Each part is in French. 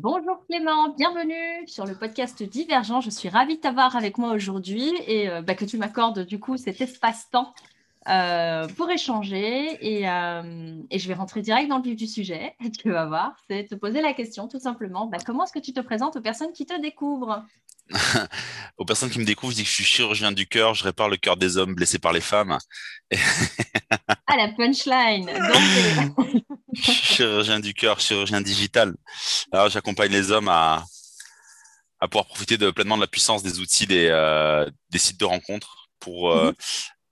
Bonjour Clément, bienvenue sur le podcast Divergent. Je suis ravie de t'avoir avec moi aujourd'hui et euh, bah, que tu m'accordes du coup cet espace-temps euh, pour échanger. Euh, et, je vais rentrer direct dans le vif du sujet. Tu vas voir, c'est te poser la question tout simplement. Bah, comment est-ce que tu te présentes aux personnes qui te découvrent? Aux personnes qui me découvrent, je dis que je suis chirurgien du cœur, je répare le cœur des hommes blessés par les femmes. ah, la punchline Chirurgien du cœur, chirurgien digital. Alors, j'accompagne les hommes à, à pouvoir profiter de, pleinement de la puissance des outils des, euh, des sites de rencontres pour euh, mhm.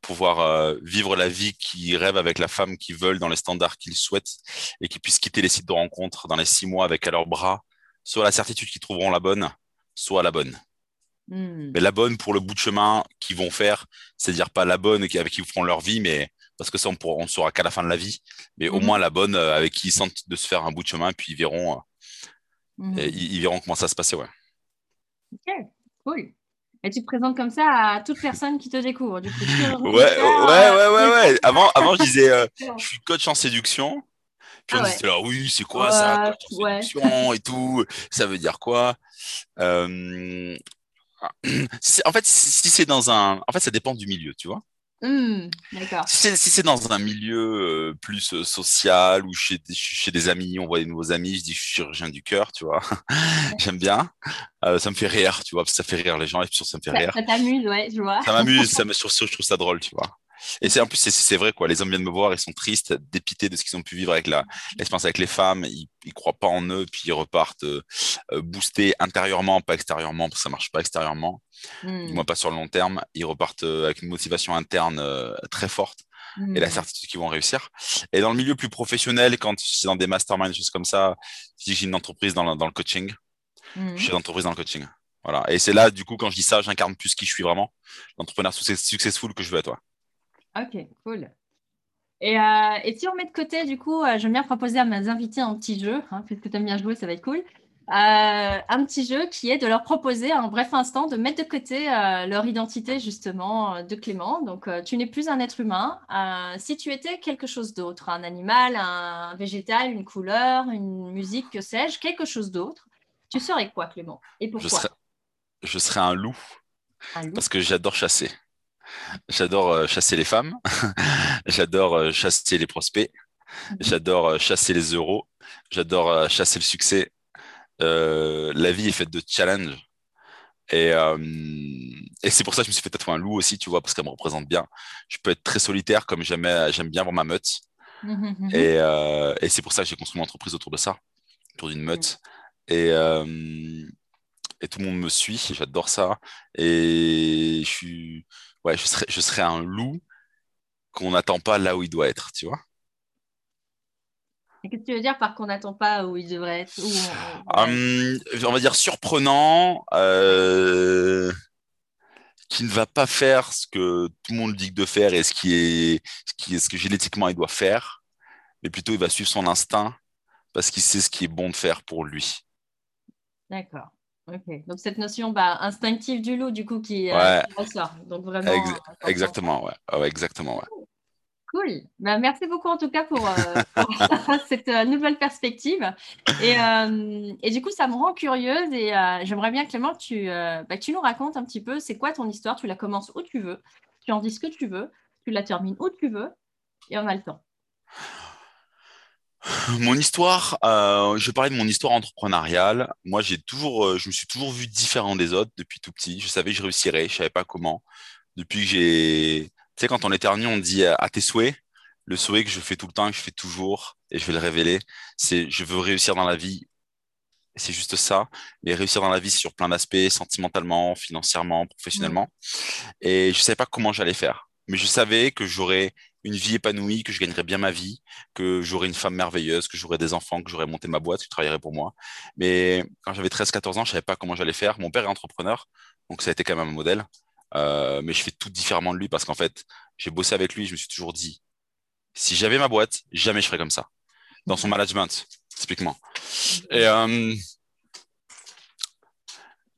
pouvoir euh, vivre la vie qu'ils rêvent avec la femme qu'ils veulent dans les standards qu'ils souhaitent et qu'ils puissent quitter les sites de rencontres dans les six mois avec à leurs bras, soit la certitude qu'ils trouveront la bonne, soit la bonne. Hmm. Mais la bonne pour le bout de chemin qu'ils vont faire, c'est-à-dire pas la bonne avec qui ils feront leur vie, mais parce que ça, on ne saura qu'à la fin de la vie, mais au hmm. moins la bonne euh, avec qui ils sentent de se faire un bout de chemin, puis ils verront, euh, hmm. ils, verront comment ça se passer. Ouais. Ok, cool. Et tu te présentes comme ça à toute personne qui te découvre. Du coup, ouais, ouais, ouais, ouais, ouais, Avant, avant, je disais, euh, je suis coach en séduction. Puis on ah disait là, oui, c'est quoi ça séduction et tout, ça veut dire quoi? En fait, si c'est dans un. En fait, ça dépend du milieu, tu vois. Mmh, si c'est dans un milieu euh, plus euh, social ou chez, chez des amis, on voit des nouveaux amis, je dis je suis chirurgien du cœur, tu vois. J'aime bien. ça me fait rire, tu vois, ça fait rire les gens et puis ça me fait rire. Ça t'amuse, ouais, je vois. Ça m'amuse, ça me sur je trouve ça drôle, tu vois. Et c'est en plus c'est vrai quoi. Les hommes viennent me voir, ils sont tristes, dépités de ce qu'ils ont pu vivre avec l'expérience avec les femmes. Ils, ils croient pas en eux, puis ils repartent euh, euh, boostés intérieurement, pas extérieurement, parce que ça marche pas extérieurement. Du moins pas sur le long terme. Ils repartent euh, avec une motivation interne très forte et la hmm. certitude qu'ils vont réussir. Et dans le milieu plus professionnel, quand c'est dans des masterminds, des choses comme ça, je dis que j'ai une entreprise dans le, dans le coaching. Mmh. Je suis entreprise dans le coaching. Voilà. Et c'est là, du coup, quand je dis ça, j'incarne plus qui je suis vraiment, l'entrepreneur successful que je veux être. toi Ok, cool. Et, euh, et, si on met de côté, du coup, euh, j'aime bien proposer à mes invités un petit jeu, hein, puisque tu aimes bien jouer, ça va être cool. Euh, un petit jeu qui est de leur proposer un bref instant de mettre de côté leur identité, justement, de Clément. Donc, tu n'es plus un être humain. si tu étais quelque chose d'autre, un animal, un végétal, une couleur, une musique, que sais-je, quelque chose d'autre, tu serais quoi, Clément? Et pourquoi? je serais, je serais un loup, un loup? Parce que j'adore chasser. J'adore euh, chasser les femmes. J'adore euh, chasser les prospects. Mhm. J'adore euh, chasser les euros. J'adore chasser le succès. la vie est faite de challenges. Et, et c'est pour ça que je me suis fait tatouer un loup aussi, tu vois, parce qu'elle me représente bien. Je peux être très solitaire, comme j'aime bien voir ma meute. Mhm, mhm. Et, et c'est pour ça que j'ai construit mon entreprise autour de ça, autour d'une meute. Et, et tout le monde me suit, j'adore ça. Et je suis, ouais, je serais, je serais un loup qu'on n'attend pas là où il doit être, tu vois. Qu'est-ce que tu veux dire par qu'on n'attend pas où il devrait être hum, on... va dire surprenant, euh, qui ne va pas faire ce que tout le monde dit de faire et ce qui est ce, qui est, ce que génétiquement il doit faire, mais plutôt il va suivre son instinct parce qu'il sait ce qui est bon de faire pour lui. D'accord. Donc cette notion bah, instinctive du loup, du coup, qui, euh, ressort. Donc vraiment. exactement, ouais. ouais. exactement, ouais. Cool. Bah, merci beaucoup en tout cas pour, euh, cette euh, nouvelle perspective. Et, et, du coup, ça me rend curieuse et j'aimerais bien, Clément, que tu, bah, tu nous racontes un petit peu c'est quoi ton histoire? Tu la commences où tu veux, tu en dis ce que tu veux, tu la termines où tu veux et on a le temps. Mon histoire, euh, je parlais de mon histoire entrepreneuriale. Moi, j'ai toujours, euh, je me suis toujours vu différent des autres depuis tout petit. Je savais que je réussirais, je savais pas comment. Depuis que j'ai, tu sais, quand on éternue, on dit à tes souhaits. Le souhait que je fais tout le temps, que je fais toujours, et je vais le révéler, c'est je veux réussir dans la vie. C'est juste ça. Mais réussir dans la vie sur plein d'aspects, sentimentalement, financièrement, professionnellement. Et je savais pas comment j'allais faire. Mais je savais que j'aurais une vie épanouie, que je gagnerais bien ma vie, que j'aurais une femme merveilleuse, que j'aurais des enfants, que j'aurais monté ma boîte, qui travaillerait pour moi. Mais quand j'avais 13-14 ans, je savais pas comment j'allais faire. Mon père est entrepreneur, donc ça a été quand même un modèle. Euh, mais je fais tout différemment de lui parce qu'en fait, j'ai bossé avec lui, je me suis toujours dit, si j'avais ma boîte, jamais je ferais comme ça. Dans son management, typiquement. Et, euh,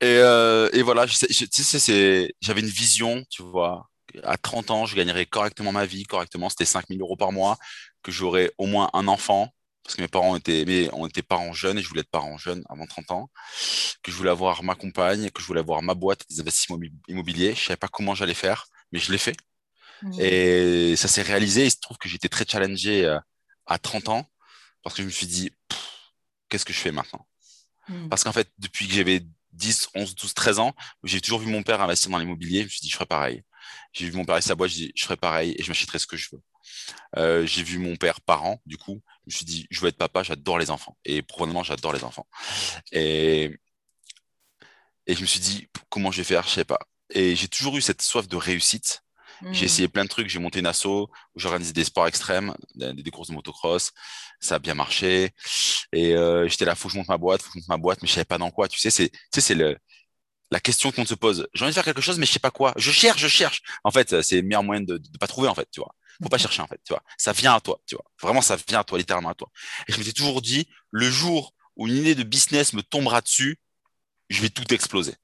et, euh, et, voilà, j'avais une vision, tu vois, à 30 ans, je gagnerais correctement ma vie, correctement, c'était 5000 euros par mois, que j'aurais au moins un enfant, parce que mes parents étaient, mais on était parents jeunes et je voulais être parent jeune avant 30 ans, que je voulais avoir ma compagne, que je voulais avoir ma boîte des investissements immobiliers. Je savais pas comment j'allais faire, mais je l'ai fait. Mmh. Et ça s'est réalisé. Il se trouve que j'étais très challengé euh, à 30 ans parce que je me suis dit, qu'est-ce que je fais maintenant? Mmh. Parce qu'en fait, depuis que j'avais 10, 11, 12, 13 ans, j'ai toujours vu mon père investir dans l'immobilier. Je me suis dit, je ferai pareil. J'ai vu mon père et sa boîte, je dis, je ferai pareil et je m'achèterai ce que je veux. Euh, j'ai vu mon père parent, du coup, je me suis dit, je veux être papa, j'adore les enfants. Et probablement, j'adore les enfants. Et, et je me suis dit, comment je vais faire, je sais pas. Et j'ai toujours eu cette soif de réussite. J'ai hmm. essayé plein de trucs. J'ai monté une asso où j'organisais des sports extrêmes, des, courses de motocross. Ça a bien marché. Et euh, j'étais là, faut que je monte ma boîte, faut que je monte ma boîte, mais je savais pas dans quoi. Tu sais, c'est, tu sais, c'est le, la question qu'on se pose. J'ai envie de faire quelque chose, mais je sais pas quoi. Je cherche, je cherche. En fait, c'est le meilleur moyen de, de, pas trouver, en fait, tu vois. Faut pas chercher, en fait, tu vois. Ça vient à toi, tu vois. Vraiment, ça vient à toi, littéralement à toi. Et je me suis toujours dit, le jour où une idée de business me tombera dessus, je vais tout exploser.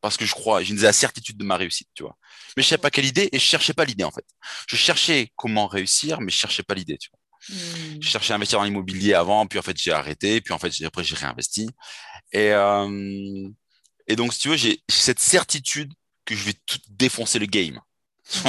Parce que je crois, j'ai la certitude de ma réussite, tu vois. Mais je savais pas quelle idée et je cherchais pas l'idée, en fait. Je cherchais comment réussir, mais je cherchais pas l'idée, tu vois. Hmm. Je cherchais à investir dans l'immobilier avant, puis en fait, j'ai arrêté, puis en fait, après, j'ai réinvesti. Et, euh, et donc, si tu veux, j'ai cette certitude que je vais tout défoncer le game.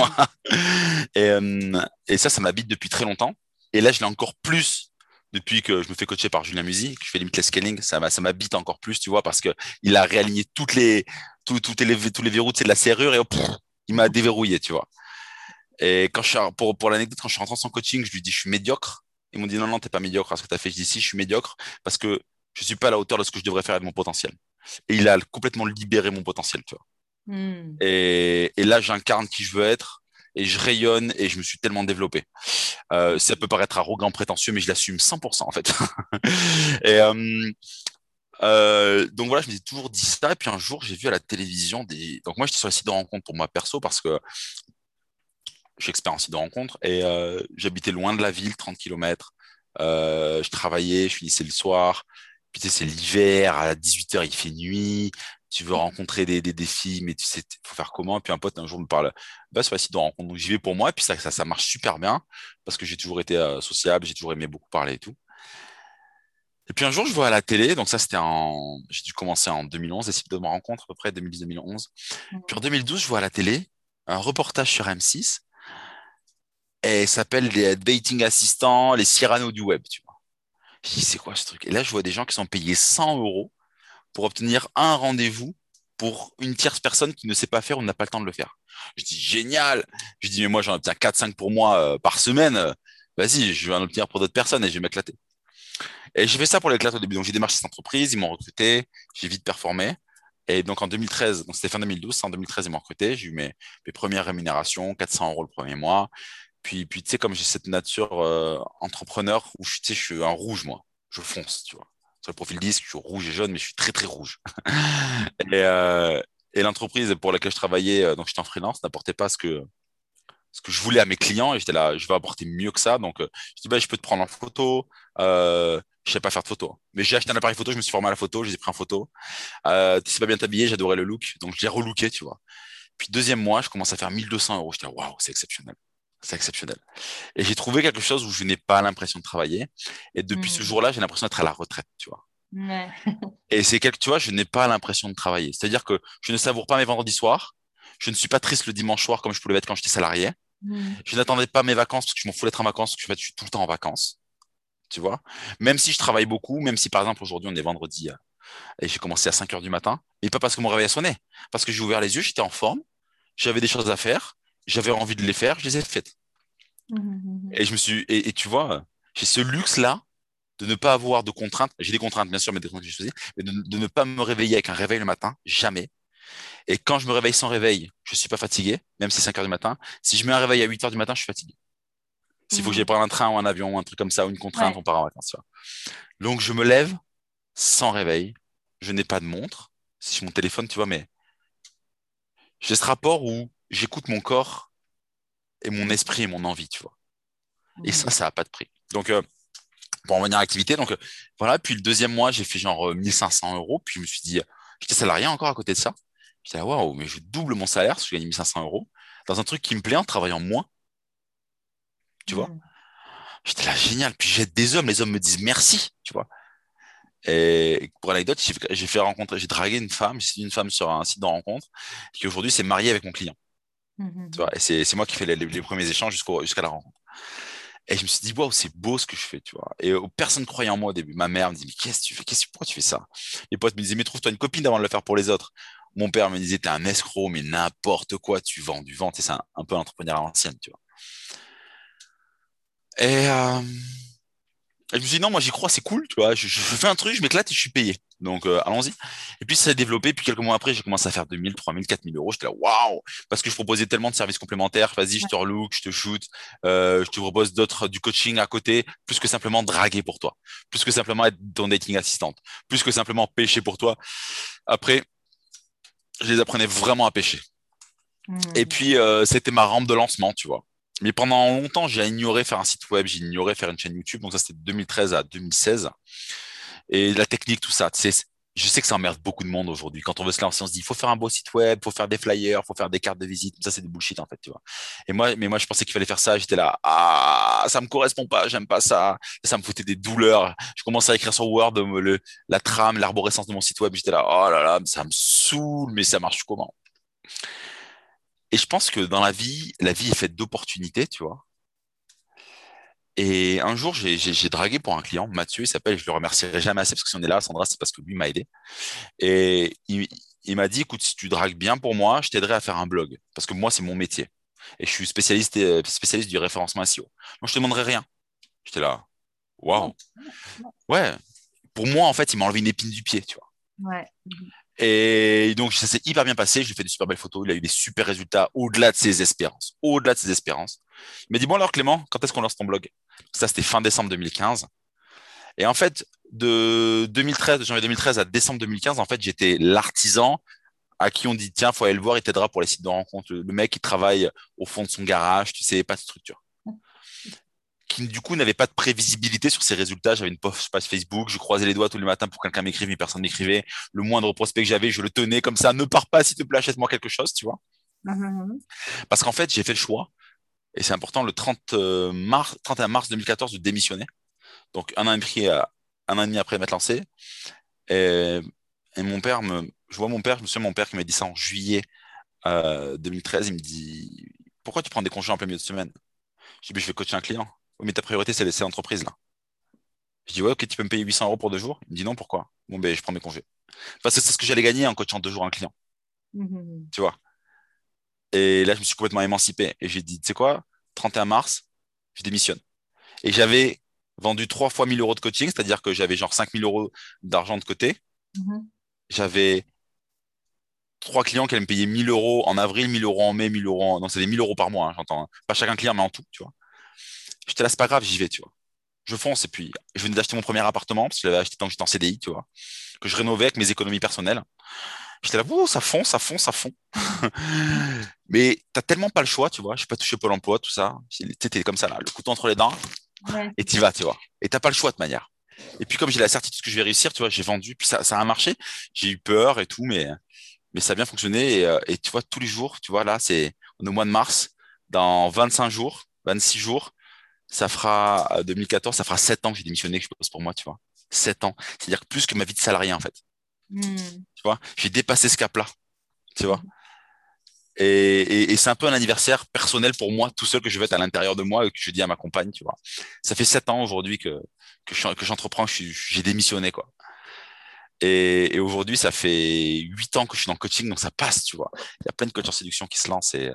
et, euh, et, ça, ça m'habite depuis très longtemps. Et là, je l'ai encore plus depuis que je me fais coacher par Julien Musi, que je fais limitless scaling. Ça, ça m'habite encore plus, tu vois, parce que il a réaligné toutes les, tout, tout les, tous les verrous de la serrure et il m'a déverrouillé, tu vois. Et quand je suis, pour, pour l'anecdote, quand je suis rentré en son coaching, je lui dis, je suis médiocre. Ils m'ont dit, non, non, t'es pas médiocre à ce que tu as fait. Je dis, si, je suis médiocre parce que je suis pas à la hauteur de ce que je devrais faire avec mon potentiel. Et il a complètement libéré mon potentiel, tu vois. Hmm. Et, là, j'incarne qui je veux être et je rayonne et je me suis tellement développé. Euh, ça peut paraître arrogant, prétentieux, mais je l'assume 100% en fait. et euh, euh, donc voilà, je me suis toujours dit ça. Et puis un jour, j'ai vu à la télévision des. Donc moi, j'étais sur le site de rencontre pour moi perso parce que j'expère en site de rencontre et j'habitais loin de la ville, 30 km. je travaillais, je finissais le soir. Puis tu sais, c'est l'hiver, à 18h, il fait nuit tu veux rencontrer des, des défis, mais tu sais, il faut faire comment? Et puis un pote un jour me parle, bah, c'est facile de rencontrer. Donc j'y vais pour moi, et puis ça, ça, ça marche super bien, parce que j'ai toujours été euh, sociable, j'ai toujours aimé beaucoup parler et tout. Et puis un jour, je vois à la télé, donc ça c'était en. J'ai dû commencer en 2011, les sites de ma rencontre, à peu près 2010-2011. Puis en 2012, je vois à la télé un reportage sur M6, et s'appelle les dating assistants, les Cyrano du web, tu vois. Je dis, c'est quoi ce truc? Et là, je vois des gens qui sont payés 100 euros pour obtenir un rendez-vous pour une tierce personne qui ne sait pas faire ou n'a pas le temps de le faire. Je dis génial. Je dis mais moi j'en obtiens 4-5 pour moi euh, par semaine. Vas-y, je vais en obtenir pour d'autres personnes et je vais m'éclater. Et j'ai fait ça pour l'éclat au début. Donc j'ai démarché cette entreprise, ils m'ont recruté, j'ai vite performé. Et donc en 2013, donc c'était fin 2012, en 2013 ils m'ont recruté, j'ai eu mes, mes, premières rémunérations, 400 euros le premier mois. Puis, puis tu sais, comme j'ai cette nature euh, entrepreneur où je, suis un rouge, moi, je fonce, tu vois sur le profil disque, je suis rouge et jaune, mais je suis très très rouge. et, euh, et l'entreprise pour laquelle je travaillais, euh, donc j'étais en freelance, n'apportait pas ce que ce que je voulais à mes clients et j'étais là, je vais apporter mieux que ça. Donc, je dis, bah, je peux te prendre en photo. Euh, je sais pas faire de photo. Mais j'ai acheté un appareil photo, je me suis formé à la photo, je les ai pris en photo. Euh, tu sais pas bien t'habiller, j'adorais le look. Donc, je l'ai relooké, tu vois. Puis, deuxième mois, je commence à faire 1200 euros. J'étais, waouh, c'est exceptionnel. C'est exceptionnel. Et j'ai trouvé quelque chose où je n'ai pas l'impression de travailler. Et depuis ce hmm. jour-là, j'ai l'impression d'être à la retraite, tu vois. et c'est quelque, tu vois, je n'ai pas l'impression de travailler. C'est-à-dire que je ne savoure pas mes vendredis soirs. Je ne suis pas triste le dimanche soir comme je pouvais l'être quand j'étais salarié. Hmm. Je n'attendais pas mes vacances parce que je m'en fous d'être en vacances, parce que je suis tout le temps en vacances. Tu vois? Même si je travaille beaucoup, même si par exemple aujourd'hui on est vendredi euh, et j'ai commencé à 5 heures du matin, mais pas parce que mon réveil a sonné, parce que j'ai ouvert les yeux, j'étais en forme, j'avais des choses à faire, j'avais envie de les faire, je les ai faites. Mmh, mmh, mmh. Et je me suis, et, tu vois, j'ai ce luxe-là de ne pas avoir de contraintes. J'ai des contraintes, bien sûr, mais des contraintes que j'ai choisies, mais de, ne pas me réveiller avec un réveil le matin, jamais. Et quand je me réveille sans réveil, je suis pas fatigué, même si c'est 5 heures du matin. Si je mets un réveil à 8 heures du matin, je suis fatigué. S'il faut que j'aille prendre un train ou un avion ou un truc comme ça, ou une contrainte, on part en vacances. Donc, je me lève sans réveil. Je n'ai pas de montre. Si mon téléphone, tu vois, mais j'ai ce rapport où j'écoute mon corps et mon esprit et mon envie, tu vois. Et ça, ça n'a pas de prix. Donc, euh, pour en venir à l'activité, donc euh, voilà. Puis le deuxième mois, j'ai fait genre 1500 euh, euros. Puis je me suis dit, j'étais salarié encore à côté de ça. J'étais là, waouh, mais je double mon salaire, parce que je gagne 1500 euros, dans un truc qui me plaît en travaillant moins. Tu vois J'étais là, génial. Puis j'aide des hommes, les hommes me disent merci, tu vois. Et pour l'anecdote, j'ai fait rencontrer, j'ai dragué une femme, c'est une femme sur un site de rencontre, qui aujourd'hui s'est mariée avec mon client. Mmh, tu vois, et c'est moi qui fais les, premiers échanges jusqu'à la rencontre. Et je me suis dit, waouh, c'est beau ce que je fais, tu vois. Et euh, personne ne croyait en moi au début. Ma mère me dit, mais qu'est-ce que tu fais? Qu'est-ce, Pourquoi tu fais ça? Les potes me disaient, mais trouve-toi une copine avant de le faire pour les autres. Mon père me disait, t'es un escroc, mais n'importe quoi, tu vends du vent. C'est un, un peu l'entrepreneur à l'ancienne, tu vois. Et, euh, je me suis dit, non, moi j'y crois, c'est cool, tu vois. Je, fais un truc, je m'éclate et je suis payé. Donc euh, allons-y. Et puis ça s'est développé. Puis quelques mois après, j'ai commencé à faire 2000, 3000, 4000 euros. J'étais là, waouh Parce que je proposais tellement de services complémentaires. Vas-y, je te relook, je te shoot, euh, je te propose d'autres, du coaching à côté, plus que simplement draguer pour toi, plus que simplement être ton dating assistante, plus que simplement pêcher pour toi. Après, je les apprenais vraiment à pêcher. Mmh. Et puis, c'était ma rampe de lancement, tu vois. Mais pendant longtemps, j'ai ignoré faire un site web, j'ai ignoré faire une chaîne YouTube. Donc ça, c'était de 2013 à 2016. Et la technique, tout ça, je sais que ça emmerde beaucoup de monde aujourd'hui. Quand on veut se lancer, on se dit, il faut faire un beau site web, il faut faire des flyers, il faut faire des cartes de visite. Ça, c'est des bullshit, en fait, tu vois. Et moi, mais moi, je pensais qu'il fallait faire ça. J'étais là, ah, ça me correspond pas, j'aime pas ça. Ça me foutait des douleurs. Je commençais à écrire sur Word le, la trame, l'arborescence de mon site web. J'étais là, oh là là, ça me saoule, mais ça marche comment? Et je pense que dans la vie, la vie est faite d'opportunités, tu vois. Et un jour, j'ai dragué pour un client, Mathieu, il s'appelle, je le remercierai jamais assez parce que si on est là, Sandra, c'est parce que lui m'a aidé. Et il, m'a dit, écoute, si tu dragues bien pour moi, je t'aiderai à faire un blog. Parce que moi, c'est mon métier. Et je suis spécialiste, euh, spécialiste du référencement SEO. Donc, je te demanderai rien. J'étais là, waouh. Ouais. Pour moi, en fait, il m'a enlevé une épine du pied, tu vois. Ouais. Et donc, ça s'est hyper bien passé. Je lui ai fait des super belles photos. Il a eu des super résultats au-delà de ses espérances. Au-delà de ses espérances. Il m'a dit, bon alors Clément, quand est-ce qu'on lance ton blog? Ça, c'était fin décembre 2015. Et en fait, de 2013, de janvier 2013 à décembre 2015, en fait, j'étais l'artisan à qui on dit, tiens, faut aller le voir, il t'aidera pour les sites de rencontre. Le mec, il travaille au fond de son garage, tu sais, pas de structure qui du coup n'avait pas de prévisibilité sur ses résultats. J'avais une page Facebook, je croisais les doigts tous les matins pour que quelqu'un m'écrive, mais personne m'écrivait. Le moindre prospect que j'avais, je le tenais comme ça. Ne pars pas, s'il te plaît, achète-moi quelque chose, tu vois. Mm-hmm. Parce qu'en fait, j'ai fait le choix, et c'est important, le 30 euh, mars, 31 mars 2014 de démissionner. Donc un an et demi, un an et demi après m'être lancé. Et, mon père me, je vois mon père, je me souviens mon père qui m'a dit ça en juillet 2013. Euh, il me dit, pourquoi tu prends des congés en plein milieu de semaine? Je dis, je vais coacher un client mais ta priorité, c'est l'entreprise, là. Je dis, ouais, ok, tu peux me payer 800 euros pour deux jours Il me dit, non, pourquoi? Bon, ben, je prends mes congés. Parce que c'est ce que j'allais gagner en coachant deux jours un client. Mmh. Tu vois? Et là, je me suis complètement émancipé. Et j'ai dit, tu sais quoi 31 mars, je démissionne. Et j'avais vendu trois fois 1000 euros de coaching, c'est-à-dire que j'avais genre 5000 euros d'argent de côté. Mmh. J'avais trois clients qui allaient me payer 1000 euros en avril, 1000 euros en mai, 1000 euros en... Non, c'est des 1000 euros par mois, hein, j'entends. Hein. Pas chacun client, mais en tout, tu vois. J'étais là, c'est pas grave, j'y vais, tu vois. Je fonce et puis je venais d'acheter mon premier appartement parce que je l'avais acheté tant que j'étais en CDI, tu vois, que je rénovais avec mes économies personnelles. J'étais là, ça fond, ça fond, ça fond. Mais t'as tellement pas le choix, tu vois. Je suis pas touché Pôle emploi, tout ça. T'es comme ça, là, le couteau entre les dents. Et t'y vas, tu vois. Et t'as pas le choix de manière. Et puis, comme j'ai la certitude que je vais réussir, tu vois, j'ai vendu. Puis ça, ça a marché. J'ai eu peur et tout, mais, mais ça a bien fonctionné. Et, euh, et tu vois, tous les jours, tu vois, là, c'est, on est au mois de mars. Dans 25 jours, 26 jours, ça fera 2014, euh, ça fera 7 ans que j'ai démissionné, que je pose pour moi, tu vois. 7 ans. C'est-à-dire plus que ma vie de salarié, en fait. Hmm. Tu vois, j'ai dépassé ce cap-là, tu vois. Et, c'est un peu un anniversaire personnel pour moi, tout seul que je vais être à l'intérieur de moi et que je dis à ma compagne, tu vois. Ça fait 7 ans aujourd'hui que, que j'entreprends, que j'ai démissionné, quoi. Et, aujourd'hui, ça fait 8 ans que je suis dans le coaching, donc ça passe, tu vois. Il y a plein de coachs en séduction qui se lancent et,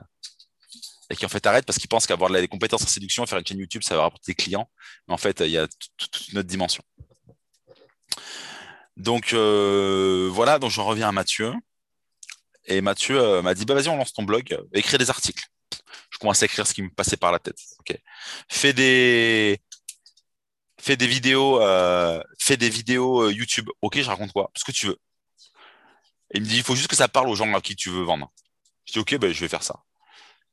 et qui en fait arrêtent parce qu'ils pensent qu'avoir des compétences en séduction, faire une chaîne YouTube, ça va rapporter des clients. Mais en fait, il y a toute une autre dimension. Donc euh, voilà, donc j'en reviens à Mathieu. Et Mathieu euh, m'a dit bah vas-y, on lance ton blog, écris des articles. Je commence à écrire ce qui me passait par la tête. Ok. Fais des fais des vidéos, euh, fais des vidéos YouTube. Ok, je raconte quoi Ce que tu veux. Et il me dit il faut juste que ça parle aux gens à qui tu veux vendre. Je dis ok, ben, je vais faire ça.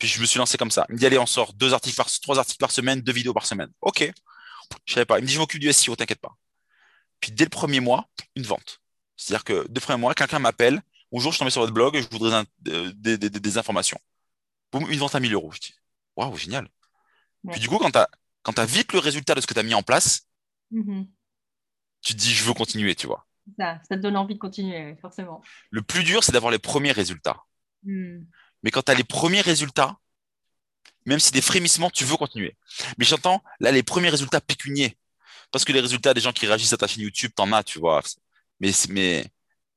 Puis je me suis lancé comme ça. Il me dit, allez, on sort deux articles par, trois articles par semaine, deux vidéos par semaine. OK. Je savais pas. Il me dit, je m'occupe du SEO, t'inquiète pas. Puis dès le premier mois, une vente. C'est-à-dire que dès le premier mois, quelqu'un m'appelle. Bonjour, je suis tombé sur votre blog et je voudrais euh, des, informations. Boum, une vente à 1000 euros. Je dis, waouh, génial. Puis du coup, quand tu as vite le résultat de ce que tu as mis en place, Mhm. tu te dis je veux continuer, tu vois. Ça, ça te donne envie de continuer, forcément. Le plus dur, c'est d'avoir les premiers résultats. Hmm. Mais quand tu as les premiers résultats, même si des frémissements, tu veux continuer. Mais j'entends là les premiers résultats pécuniers. Parce que les résultats des gens qui réagissent à ta chaîne YouTube, t'en as, tu vois. Mais, mais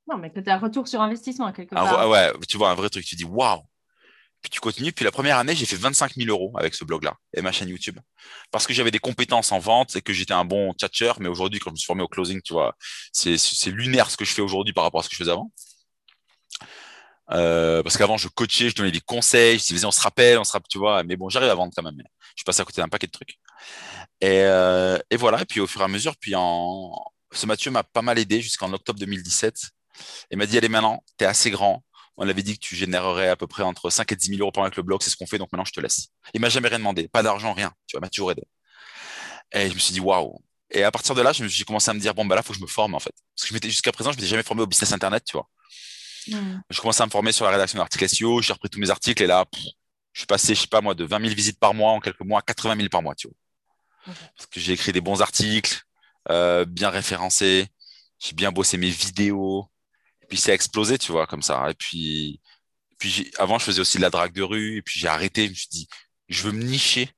Non, mais que tu as un retour sur investissement quelque part. ouais, tu vois, un vrai truc, tu dis waouh. Puis tu continues. Puis la première année, j'ai fait 25 000 euros avec ce blog-là et ma chaîne YouTube. Parce que j'avais des compétences en vente et que j'étais un bon tchatcher. Mais aujourd'hui, quand je me suis formé au closing, tu vois, c'est, c'est lunaire ce que je fais aujourd'hui par rapport à ce que je faisais avant. Euh, parce qu'avant, je coachais, je donnais des conseils, je disais, on se rappelle, on se rappelle, tu vois. Mais bon, j'arrive à vendre quand même. Je suis passé à côté d'un paquet de trucs. Et, euh, et voilà. Et puis au fur et à mesure, puis en... ce Mathieu m'a pas mal aidé jusqu'en octobre 2017. Il m'a dit, allez, maintenant, tu es assez grand. On avait dit que tu générerais à peu près entre 5 et 10 000 euros par mois avec le blog, c'est ce qu'on fait, donc maintenant je te laisse. Il m'a jamais rien demandé, pas d'argent, rien. Tu vois, il m'a toujours aidé. Et je me suis dit, waouh. Et à partir de là, je me suis commencé à me dire, bon, bah là, faut que je me forme, en fait. Parce que jusqu'à présent, je m'étais jamais formé au business internet, tu vois. Hmm. Je commençais à me former sur la rédaction d'articles SEO, j'ai repris tous mes articles et là, pff, je suis passé, je sais pas moi, de 20 000 visites par mois en quelques mois à 80 000 par mois, tu vois. Parce que j'ai écrit des bons articles, euh, bien référencés, j'ai bien bossé mes vidéos, et puis ça a explosé, tu vois, comme ça. Et puis, puis avant, je faisais aussi de la drague de rue, et puis j'ai arrêté, je me suis dit, je veux me nicher,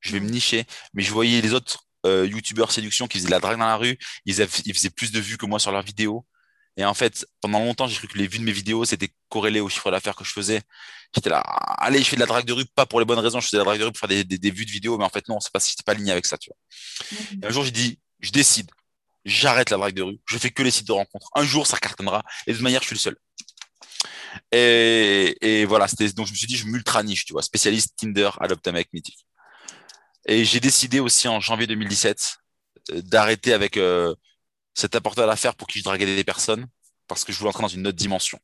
je vais me nicher. Mais je voyais les autres euh, youtubeurs séduction qui faisaient de la drague dans la rue, ils, avaient- ils faisaient plus de vues que moi sur leurs vidéos. Et en fait, pendant longtemps, j'ai cru que les vues de mes vidéos, c'était corrélé au chiffre d'affaires que je faisais. J'étais là, allez, je fais de la drague de rue, pas pour les bonnes raisons, je faisais de la drague de rue pour faire des, des, des vues de vidéos, mais en fait, non, c'est pas, pas aligné avec ça, tu vois. Et un jour, j'ai dit, je décide, j'arrête la drague de rue, je fais que les sites de rencontres. Un jour, ça cartonnera, et de toute manière, je suis le seul. Et, et voilà, c'était, donc je me suis dit, je m'ultra niche, tu vois, spécialiste Tinder, Adopt un mec mythique. Et j'ai décidé aussi en janvier 2017 euh, d'arrêter avec euh, cet apporteur d'affaires pour qui je draguais des personnes, parce que je voulais entrer dans une autre dimension.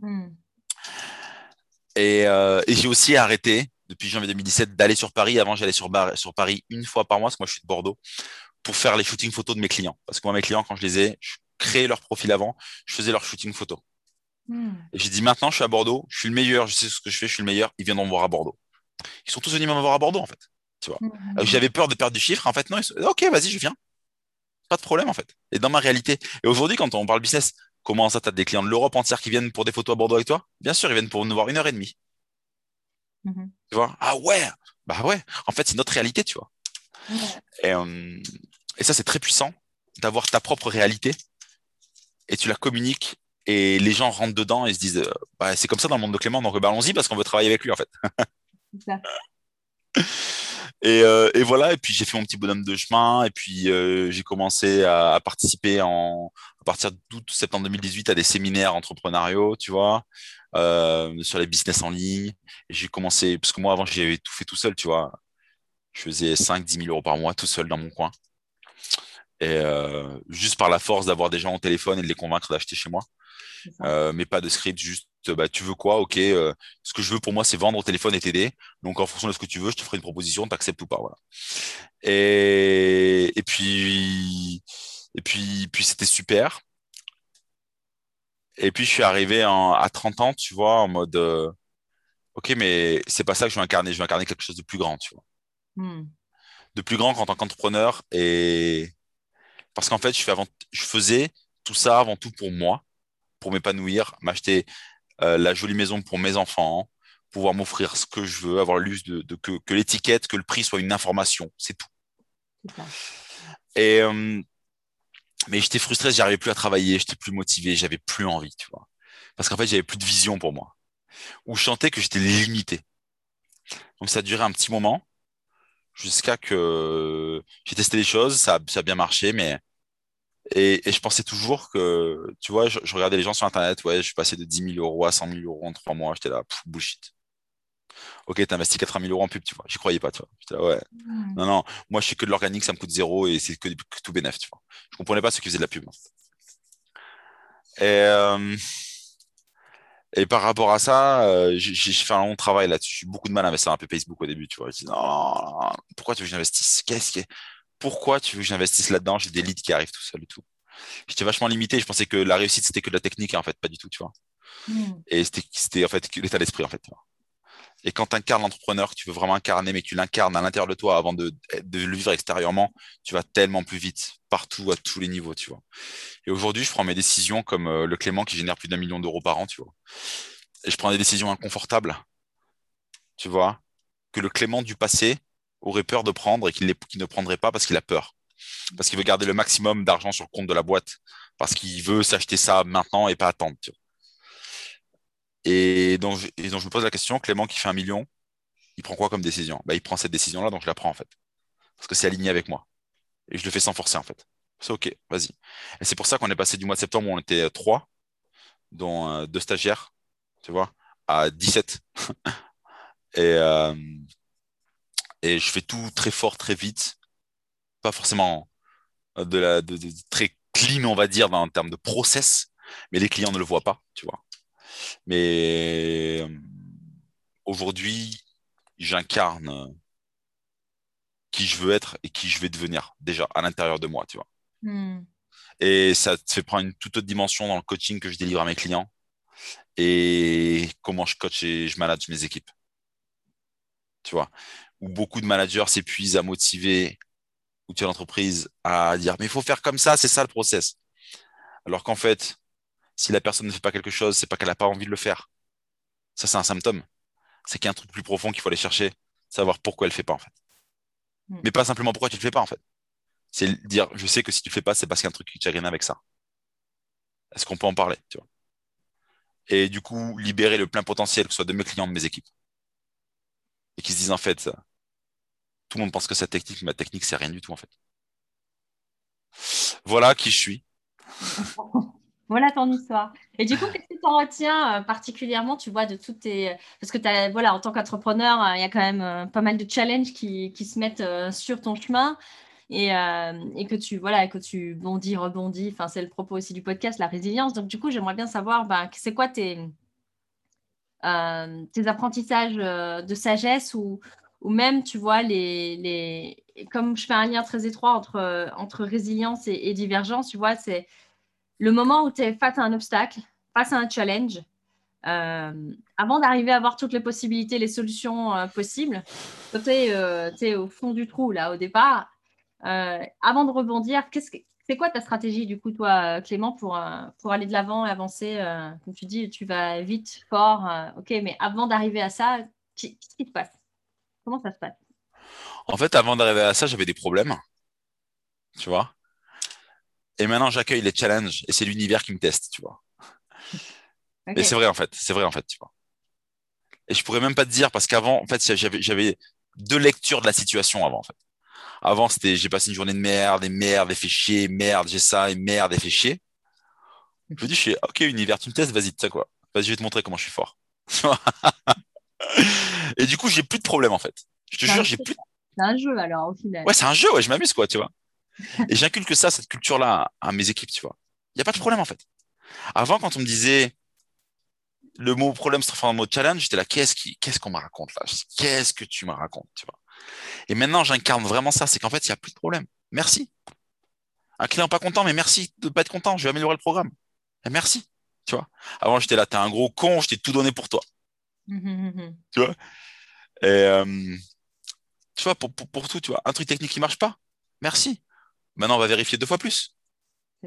Hmm. Et, euh, et j'ai aussi arrêté depuis janvier 2017 d'aller sur Paris. Avant, j'allais sur Paris une fois par mois, parce que moi je suis de Bordeaux, pour faire les shootings photos de mes clients. Parce que moi, mes clients, quand je les ai, je créais leur profil avant, je faisais leur shooting photo. Hmm. Et j'ai dit maintenant, je suis à Bordeaux, je suis le meilleur, je sais ce que je fais, je suis le meilleur, ils viendront me voir à Bordeaux. Ils sont tous venus me voir à Bordeaux, en fait. Hmm. Euh, J'avais peur de perdre du chiffre. En fait, non, ils sont- ok, vas-y, je viens. Pas de problème, en fait. Et dans ma réalité. Et aujourd'hui, quand on parle business, comment ça, t'as des clients de l'Europe entière qui viennent pour des photos à Bordeaux avec toi? Bien sûr, ils viennent pour nous voir une heure et demie. Mhm. Tu vois? Ah ouais Bah ouais. En fait, c'est notre réalité, tu vois. Et, euh, et ça, c'est très puissant d'avoir ta propre réalité et tu la communiques et les gens rentrent dedans et se disent euh, bah, c'est comme ça dans le monde de Clément, donc bah, allons-y parce qu'on veut travailler avec lui, en fait. C'est ça. Et, euh, et voilà, et puis j'ai fait mon petit bonhomme de chemin, et puis euh, j'ai commencé à, à participer en, à partir d'août, septembre 2018 à des séminaires entrepreneuriaux, tu vois, euh, sur les business en ligne. Et j'ai commencé, parce que moi avant j'avais tout fait tout seul, tu vois. Je faisais 5-10 000 euros par mois tout seul dans mon coin. Et juste par la force d'avoir des gens au téléphone et de les convaincre d'acheter chez moi. Mais pas de script, juste bah, tu veux quoi, ok. euh, ce que je veux pour moi, c'est vendre au téléphone et t'aider. Donc en fonction de ce que tu veux, je te ferai une proposition, t'acceptes ou pas, voilà. Et, et puis et puis puis c'était super. Et puis je suis arrivé en- à 30 ans, tu vois, en mode euh, ok, mais c'est pas ça que je veux incarner. Je veux incarner quelque chose de plus grand, tu vois, Hmm. de plus grand qu'en tant qu'entrepreneur. Et parce qu'en fait, je fais avant, je faisais tout ça avant tout pour moi, pour m'épanouir, m'acheter euh, la jolie maison pour mes enfants, pouvoir m'offrir ce que je veux, avoir le luxe de, de- que, que l'étiquette, que le prix soit une information, c'est tout. Et euh, mais j'étais frustré, j'y arrivais plus à travailler, j'étais plus motivé, j'avais plus envie, tu vois. Parce qu'en fait, j'avais plus de vision pour moi. Ou je sentais que j'étais limité. Donc ça a duré un petit moment, jusqu'à que j'ai testé des choses, ça, ça a bien marché, mais et, et je pensais toujours que, tu vois, je, je regardais les gens sur Internet, ouais, je suis passé de 10 000 euros à 100 000 euros en trois mois, j'étais là, pff, bullshit. Ok, t'as investi 80 000 euros en pub, tu vois, j'y croyais pas, tu vois. J'étais là, ouais, non, non, moi je fais que de l'organique, ça me coûte zéro et c'est que, que tout bénéf, tu vois. Je comprenais pas ceux qui faisaient de la pub. Et, euh, et par rapport à ça, euh, j'ai fait un long travail là-dessus. J'ai eu beaucoup de mal à investir un peu Facebook au début, tu vois. Je dis, non, non, non, pourquoi tu veux que j'investisse? Qu'est-ce qui est... Pourquoi tu veux que j'investisse là-dedans? J'ai des leads qui arrivent tout seul et tout. J'étais vachement limité. Je pensais que la réussite, c'était que de la technique, et en fait, pas du tout, tu vois. Hmm. Et c'était, en fait l'état d'esprit, en fait. tu vois. Et quand tu incarnes l'entrepreneur que tu veux vraiment incarner, mais que tu l'incarnes à l'intérieur de toi avant de, de, le vivre extérieurement, tu vas tellement plus vite, partout, à tous les niveaux, tu vois. Et aujourd'hui, je prends mes décisions comme euh, le Clément qui génère plus d'un million d'euros par an, tu vois. Et je prends des décisions inconfortables, tu vois, que le Clément du passé aurait peur de prendre et qu'il ne prendrait pas parce qu'il a peur. Parce qu'il veut garder le maximum d'argent sur le compte de la boîte. Parce qu'il veut s'acheter ça maintenant et pas attendre. Et donc, je, me pose la question, Clément qui fait un million, il prend quoi comme décision? Bah, Il prend cette décision-là, donc je la prends en fait. Parce que c'est aligné avec moi. Et je le fais sans forcer en fait. C'est OK, vas-y. Et c'est pour ça qu'on est passé du mois de septembre où on était trois, dont euh, deux stagiaires, tu vois, à 17. et, euh, et je fais tout très fort, très vite. Pas forcément de la de, très clean, on va dire, en termes de process, mais les clients ne le voient pas, tu vois. Mais euh, aujourd'hui, j'incarne qui je veux être et qui je vais devenir déjà à l'intérieur de moi, tu vois. Hmm. Et ça te fait prendre une toute autre dimension dans le coaching que je délivre à mes clients et comment je coach et je manage mes équipes. Tu vois, où beaucoup de managers s'épuisent à motiver ou tu l'entreprise à dire mais il faut faire comme ça, c'est ça le process. Alors qu'en fait, si la personne ne fait pas quelque chose, c'est pas qu'elle n'a pas envie de le faire. Ça, c'est un symptôme. C'est qu'il y a un truc plus profond qu'il faut aller chercher, savoir pourquoi elle ne fait pas, en fait. Hmm. Mais pas simplement pourquoi tu ne le fais pas, en fait. C'est dire, je sais que si tu ne le fais pas, c'est parce qu'il y a un truc qui chagrine avec ça. Est-ce qu'on peut en parler, tu vois? Et du coup, libérer le plein potentiel, que ce soit de mes clients, de mes équipes. Et qu'ils se disent, en fait, tout le monde pense que c'est technique, ma technique, c'est rien du tout, en fait. Voilà qui je suis. Voilà ton histoire. Et du coup, qu'est-ce que tu en retiens euh, particulièrement, tu vois, de toutes tes... Parce que as, voilà, en tant qu'entrepreneur, euh, il y a quand même euh, pas mal de challenges qui, qui se mettent sur ton chemin et, et, que tu voilà que tu bondis, rebondis. Enfin, c'est le propos aussi du podcast, la résilience. Donc, du coup, j'aimerais bien savoir, ben, c'est quoi tes, tes apprentissages de sagesse ou, ou même, tu vois, les, les... comme je fais un lien très étroit entre, entre résilience et, divergence, tu vois, c'est le moment où tu es face à un obstacle, face à un challenge, euh, avant d'arriver à voir toutes les possibilités, les solutions euh, possibles, tu es, euh, au fond du trou, là, au départ. avant de rebondir, c'est quoi ta stratégie, du coup, toi, Clément, pour, pour aller de l'avant et avancer Comme tu dis, tu vas vite, fort, ok, mais avant d'arriver à ça, qu'est-ce qui se passe? Comment ça se passe? En fait, avant d'arriver à ça, j'avais des problèmes. Tu vois? Et maintenant, j'accueille les challenges et c'est l'univers qui me teste, tu vois. Mais c'est vrai, en fait. C'est vrai, en fait, tu vois. Et je pourrais même pas te dire parce qu'avant, en fait, j'avais deux lectures de la situation avant, en fait. Avant, c'était j'ai passé une journée de merde, et merde, et fait chier, merde, j'ai ça, et merde, et fait chier. Je me dis, je suis, ok, univers, tu me testes, vas-y, tu sais quoi. Vas-y, je vais te montrer comment je suis fort. et du coup, j'ai plus de problème, en fait. Je te jure, j'ai plus. C'est un jeu, alors, au final. Ouais, c'est un jeu, ouais, je m'amuse, quoi, tu vois. Et j'inculque ça, cette culture-là, à mes équipes, tu vois. Il n'y a pas de problème, en fait. Avant, quand on me disait le mot problème se transforme en mot challenge, j'étais là, qu'est-ce qui, qu'est-ce qu'on me raconte là? Qu'est-ce que tu me racontes, tu vois? Et maintenant, j'incarne vraiment ça, c'est qu'en fait, il n'y a plus de problème. Merci. Un client pas content, mais merci de ne pas être content, je vais améliorer le programme. Et merci, tu vois. Avant, j'étais là, t'es un gros con, je t'ai tout donné pour toi. Tu vois? Et euh, tu vois, pour, pour, pour, tout, tu vois, un truc technique qui marche pas, merci. Maintenant, on va vérifier deux fois plus.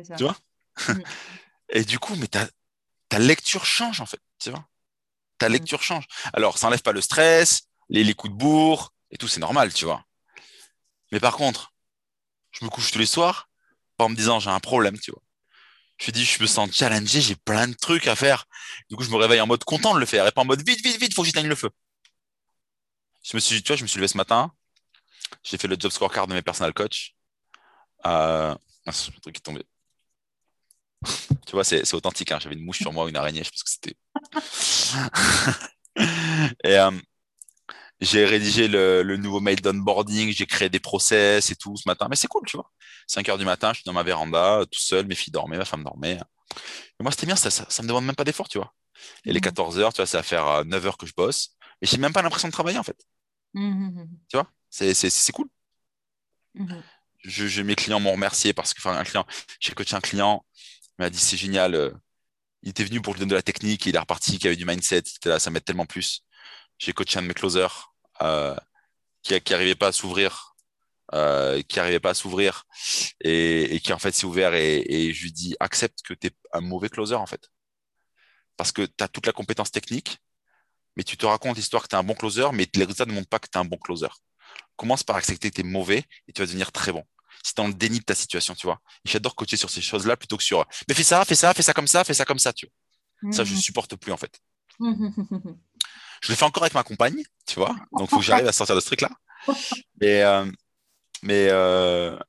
Ça. Tu vois? Et du coup, mais ta, ta lecture change, en fait. Tu vois? Ta lecture change. Alors, ça n'enlève pas le stress, les, les coups de bourre et tout, c'est normal, tu vois. Mais par contre, je me couche tous les soirs en me disant j'ai un problème, tu vois. Je me dis, je me sens challengé, j'ai plein de trucs à faire. Du coup, je me réveille en mode content de le faire et pas en mode vite, vite, vite, faut que j'éteigne le feu. Je me suis, tu vois, je me suis levé ce matin, j'ai fait le job scorecard de mes personal coach. Euh... Truc est tombé. tu vois, c'est authentique. Hein. J'avais une mouche sur moi, une araignée. Je pense que c'était. et euh, j'ai rédigé le, nouveau mail d'onboarding. J'ai créé des process et tout ce matin. Mais c'est cool, tu vois. 5 heures du matin, je suis dans ma véranda, tout seul. Mes filles dormaient, ma femme dormait. Et moi, c'était bien. Ça, ça, me demande même pas d'effort, tu vois. Et les 14 mmh. heures, tu vois, ça va faire 9 euh, heures que je bosse. Mais j'ai même pas l'impression de travailler, en fait. Mmh, mmh, tu vois, c'est cool je, mes clients m'ont remercié parce que, enfin, un client, j'ai coaché un client, il m'a dit c'est génial. Euh, il était venu pour lui donner de la technique, il est reparti, qui avait du mindset, là, ça m'aide tellement plus. J'ai coaché un de mes closers euh, qui n'arrivait pas à s'ouvrir, euh, qui n'arrivait pas à s'ouvrir et, qui en fait s'est ouvert et, je lui dis accepte que tu es un mauvais closer en fait. Parce que tu as toute la compétence technique, mais tu te racontes l'histoire que tu es un bon closer, mais les résultats ne montrent pas que tu es un bon closer. Commence par accepter que tu es mauvais et tu vas devenir très bon. Tu dans le déni de ta situation, tu vois. J'adore coacher sur ces choses-là plutôt que sur mais fais ça, fais ça, fais ça comme ça, fais ça comme ça, tu vois. Ça, je ne mhm. supporte plus en fait. Je le fais encore avec ma compagne, tu vois. Donc, il faut que j'arrive à sortir de ce truc-là. Mais, euh, euh,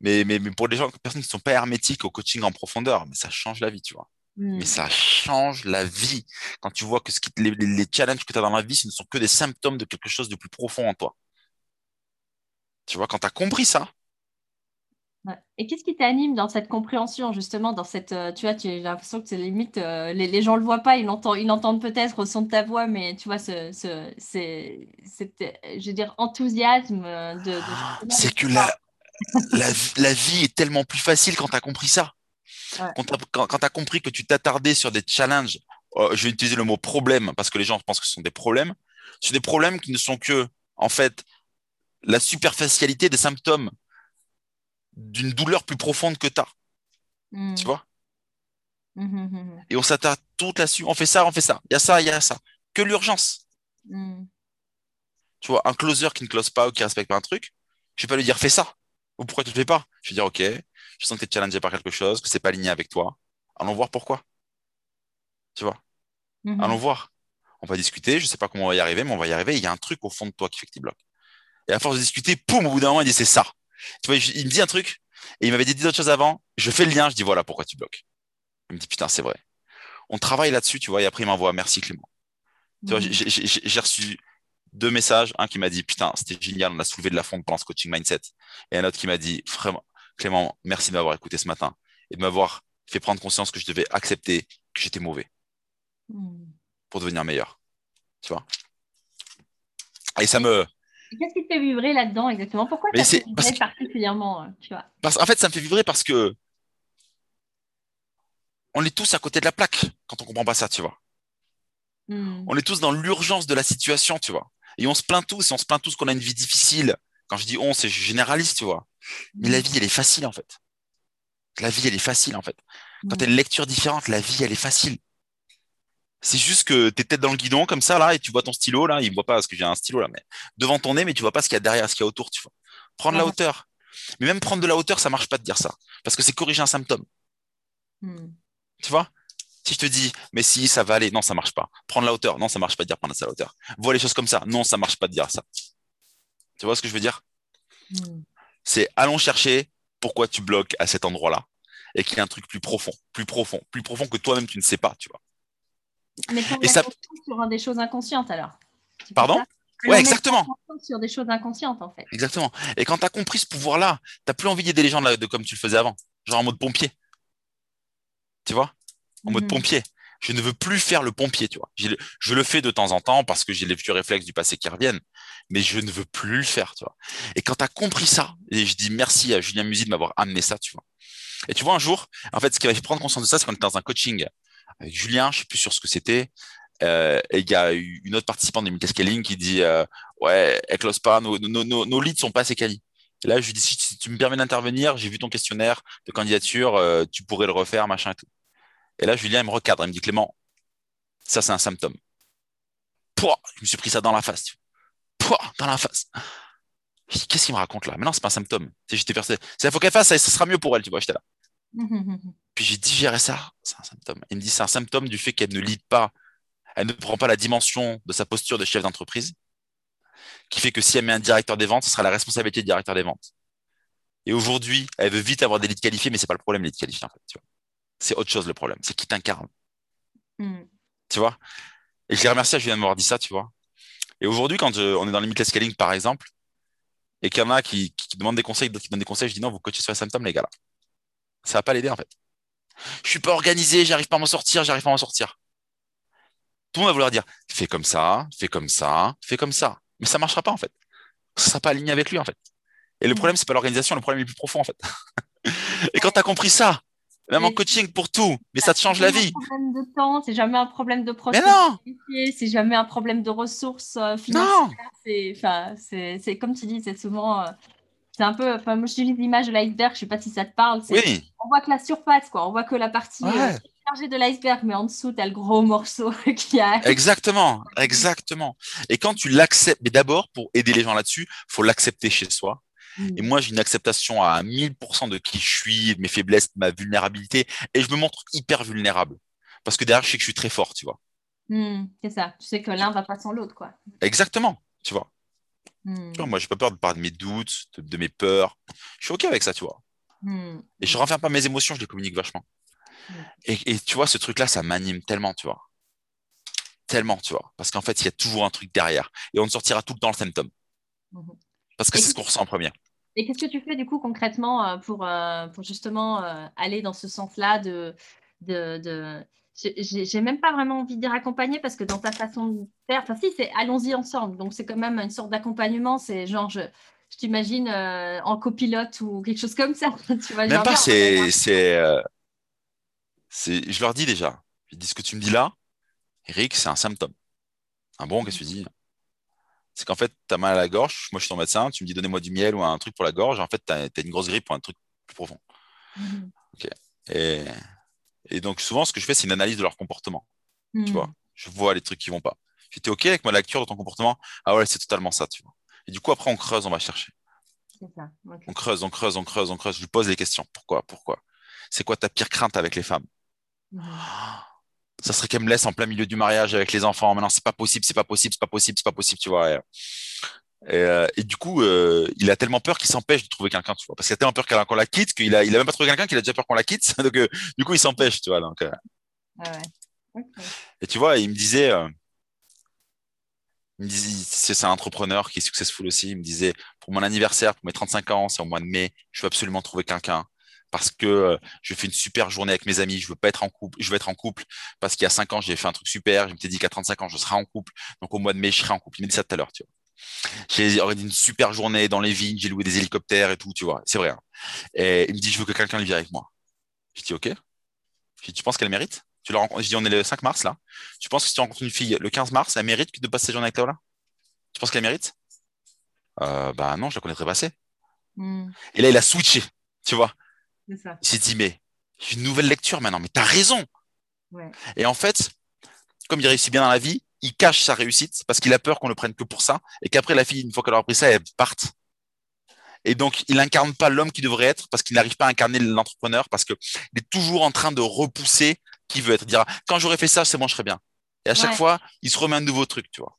mais, mais, mais, pour les gens, personnes qui ne sont pas hermétiques au coaching en profondeur, mais ça change la vie, tu vois. Hmm. Mais ça change la vie. Quand tu vois que ce qui, les, les challenges que tu as dans la vie, ce ne sont que des symptômes de quelque chose de plus profond en toi. Tu vois, quand tu as compris ça, et qu'est-ce qui t'anime dans cette compréhension, justement, dans cette, euh, tu vois, tu as l'impression que c'est limite, euh, les, les gens le voient pas, ils l'entendent, ils l'entendent peut-être au son de ta voix, mais tu vois, ce, ce, c'est, je veux dire, enthousiasme de. c'est que la, la, vie est tellement plus facile quand tu as compris ça. Quand tu as, compris que tu t'attardais sur des challenges, oh, je vais utiliser le mot problème parce que les gens pensent que ce sont des problèmes, sur des problèmes qui ne sont que, en fait, la superficialité des symptômes d'une douleur plus profonde que tu as. Hmm. Tu vois? Hmm, hmm, Et on s'attarde toute là-dessus. On fait ça, on fait ça. Il y a ça, il y a ça. Que l'urgence. Tu vois, un closer qui ne close pas ou qui respecte pas un truc, je vais pas lui dire fais ça. Ou pourquoi tu le fais pas? Je vais dire ok, je sens que tu es challengé par quelque chose, que c'est pas aligné avec toi. Allons voir pourquoi. Tu vois? Allons voir. On va discuter, je sais pas comment on va y arriver, mais on va y arriver. Il y a un truc au fond de toi qui fait que tu bloques. Et à force de discuter, poum, au bout d'un moment, il dit c'est ça. Tu vois, il me dit un truc et il m'avait dit d'autres choses avant. Je fais le lien, je dis voilà pourquoi tu bloques. Il me dit putain, c'est vrai. On travaille là-dessus, tu vois, et après il m'envoie merci Clément. Tu vois, j'ai reçu deux messages, un qui m'a dit putain, c'était génial, on a soulevé de la fonte pendant ce coaching mindset, et un autre qui m'a dit vraiment Clément, merci de m'avoir écouté ce matin et de m'avoir fait prendre conscience que je devais accepter que j'étais mauvais hmm. pour devenir meilleur. Tu vois? Et ça me Qu'est-ce qui te fait vibrer là-dedans exactement? Pourquoi ça te fait vibrer particulièrement euh, tu vois? Parce, En fait, ça me fait vibrer parce que on est tous à côté de la plaque quand on comprend pas ça, tu vois. Hmm. On est tous dans l'urgence de la situation, tu vois. Et on se plaint tous, et on se plaint tous qu'on a une vie difficile. Quand je dis on, c'est généraliste, tu vois. Mais la hmm. vie, elle est facile, en fait. La vie, elle est facile, en fait. Quand tu as une lecture différente, la vie, elle est facile. C'est juste que tu es tête dans le guidon comme ça, là, et tu vois ton stylo, là. Il ne voit pas parce que j'ai un stylo, là, mais devant ton nez, mais tu vois pas ce qu'il y a derrière, ce qu'il y a autour, tu vois. Prendre la hauteur. Mais même prendre de la hauteur, ça marche pas de dire ça. Parce que c'est corriger un symptôme. Hmm. Tu vois? Si je te dis, mais si, ça va aller, non, ça marche pas. Prendre la hauteur, non, ça marche pas de dire prendre la hauteur. Vois les choses comme ça, non, ça marche pas de dire ça. Tu vois ce que je veux dire? Hmm. C'est allons chercher pourquoi tu bloques à cet endroit-là et qu'il y a un truc plus profond, plus profond, plus profond que toi-même tu ne sais pas, tu vois. Mais et ça... sur des choses inconscientes alors. Pardon? Ouais, exactement. Sur des choses inconscientes, en fait. Exactement. Et quand tu as compris ce pouvoir-là, tu n'as plus envie d'aider les gens de, comme tu le faisais avant, genre en mode pompier. Tu vois? En mode mhm. pompier. Je ne veux plus faire le pompier, tu vois. Je le fais de temps en temps parce que j'ai les vieux réflexes du passé qui reviennent, mais je ne veux plus le faire, tu vois. Et quand tu as compris ça, et je dis merci à Julien Musi de m'avoir amené ça, tu vois. Et tu vois, un jour, en fait, ce qui m'a fait prendre conscience de ça, c'est qu'on était dans un coaching Julien, je sais plus sur ce que c'était. Euh, et il y a une autre participante de Scaling qui dit euh, Ouais, elle close pas, nos, nos, nos, nos, leads sont pas assez quali. Et là, je lui dis Si tu me permets d'intervenir, j'ai vu ton questionnaire de candidature, euh, tu pourrais le refaire, machin et tout. Et là, Julien, il me recadre, il me dit Clément, ça, c'est un symptôme. Pouah, je me suis pris ça dans la face. Pouah, dans la face. Qu'est-ce qu'il me raconte là? Mais non, c'est pas un symptôme. J'étais persuadé. Il faut qu'elle fasse, ça, ça sera mieux pour elle, tu vois, j'étais là. Puis j'ai digéré ça, c'est un symptôme. Il me dit c'est un symptôme du fait qu'elle ne lit pas, elle ne prend pas la dimension de sa posture de chef d'entreprise, qui fait que si elle met un directeur des ventes, ce sera la responsabilité du directeur des ventes. Et aujourd'hui, elle veut vite avoir des leads qualifiés, mais c'est pas le problème, les leads qualifiés, en fait. C'est autre chose le problème, c'est qui t'incarne. Hmm. Tu vois? Et je les remercie à Julien de m'avoir dit ça, tu vois. Et aujourd'hui, quand on est dans le scaling, par exemple, et qu'il y en a qui, demandent des conseils, d'autres qui donnent des conseils, je dis non, vous coachez sur les symptômes, les gars, là. Ça va pas l'aider, en fait. Je suis pas organisé, j'arrive pas à m'en sortir, j'arrive pas à m'en sortir. Tout le monde va vouloir dire fais comme ça, fais comme ça, fais comme ça. Mais ça marchera pas en fait. Ça sera pas aligné avec lui en fait. Et le mm. problème, c'est pas l'organisation, le problème est plus profond en fait. Et quand tu as compris ça, Même en coaching pour tout, mais ça te change la C'est jamais vie. un problème de temps, c'est jamais un problème de proximité, c'est jamais un problème de ressources euh, non. financières. C'est comme tu dis, c'est souvent, euh, c'est un peu, enfin, moi j'utilise l'image de l'iceberg, je sais pas si ça te parle. Oui, On voit que la surface, quoi, on voit que la partie euh, ouais, chargée de l'iceberg, mais en dessous, tu as le gros morceau qui a. exactement, exactement. Et quand tu l'acceptes, mais d'abord, pour aider les gens là-dessus, faut l'accepter chez soi. Et Mm. moi, j'ai une acceptation à 1000% de qui je suis, de mes faiblesses, de ma vulnérabilité, et je me montre hyper vulnérable. Parce que derrière, je sais que je suis très fort, tu vois. Mm, c'est ça, tu sais que l'un va pas sans l'autre, quoi. Exactement, tu vois. Mm, Tu vois, Moi, j'ai pas peur de parler de mes doutes, de, de mes peurs. Je suis OK avec ça, tu vois. mm, Et je renferme pas mes émotions, je les communique vachement. Mm. Et, et tu vois, ce truc-là, ça m'anime tellement, tu vois. Tellement, tu vois. Parce qu'en fait, il y a toujours un truc derrière. Et on sortira tout le temps le symptôme. mhm. Parce que c'est ce qu'on ressent en premier. Et qu'est-ce que tu fais du coup concrètement euh, pour, euh, pour justement euh, aller dans ce sens-là de, de, de... j'ai- même pas vraiment envie de dire accompagner parce que dans ta façon de faire, enfin si, c'est allons-y ensemble. Donc c'est quand même une sorte d'accompagnement. C'est genre, je, je t'imagine euh, en copilote ou quelque chose comme ça. tu vois, Même pas, viens, c'est, c'est, euh, c'est, je leur dis déjà. Je dis ce que tu me dis là, Eric, c'est un symptôme. Un bon, qu'est-ce que tu dis? C'est qu'en fait, tu as mal à la gorge. Moi, je suis ton médecin. Tu me dis, donnez-moi du miel ou un truc pour la gorge. En fait, tu as, une grosse grippe ou un truc plus profond. Mhm. Et, et donc, souvent, ce que je fais, c'est une analyse de leur comportement. Tu Mhm. vois, je vois les trucs qui vont pas. J'étais OK avec ma lecture de ton comportement? Ah ouais, c'est totalement ça, tu vois. Et du coup, après, on creuse, on va chercher. Ça. On creuse, on creuse, on creuse, on creuse. Je lui pose les questions. Pourquoi? Pourquoi? C'est quoi ta pire crainte avec les femmes? Mhm. Ça serait qu'elle me laisse en plein milieu du mariage avec les enfants. Maintenant, c'est pas possible, c'est pas possible, c'est pas possible, c'est pas possible, tu vois. Et, et, euh, et du coup, euh, il a tellement peur qu'il s'empêche de trouver quelqu'un, tu vois. Parce qu'il a tellement peur qu'on la quitte qu'il a, il a même pas trouvé quelqu'un qu'il a déjà peur qu'on la quitte. Donc, euh, du coup, il s'empêche, tu vois. Donc, euh, Ah ouais. Ok. et tu vois, il me disait, euh, il me disait, c'est c'est un entrepreneur qui est successful aussi. Il me disait, pour mon anniversaire, pour mes 35 ans, c'est au mois de mai, je veux absolument trouver quelqu'un parce que euh, je fais une super journée avec mes amis. Je veux pas être en couple, je veux être en couple parce qu'il y a 5 ans, j'ai fait un truc super. Je m'étais dit qu'à 35 ans, je serai en couple. Donc, au mois de mai, je serai en couple. Il m'a dit ça tout à l'heure, tu vois. J'ai organisé une super journée dans les vignes, j'ai loué des hélicoptères et tout, tu vois. C'est vrai. hein. Et il me dit, je veux que quelqu'un vienne avec moi. Je dis, OK. Je dis, tu penses qu'elle mérite? Tu la rencontres, je dis, on est le 5 mars, là. Tu penses que si tu rencontres une fille le 15 mars, elle mérite de passer cette journée avec toi, là? Tu penses qu'elle mérite? Euh, bah non, je la connaîtrais pas assez. Mhm. Et là, il a switché, tu vois. C'est ça. Il s'est dit, mais j'ai une nouvelle lecture maintenant, mais t'as raison. Ouais. Et en fait, comme il réussit bien dans la vie, il cache sa réussite parce qu'il a peur qu'on le prenne que pour ça et qu'après la fille, une fois qu'elle aura pris ça, elle parte. Et donc, il incarne pas l'homme qui devrait être parce qu'il n'arrive pas à incarner l'entrepreneur parce qu'il est toujours en train de repousser qui veut être. Il dira, quand j'aurais fait ça, c'est bon, je serais bien. Et à chaque Ouais. fois, il se remet un nouveau truc, tu vois.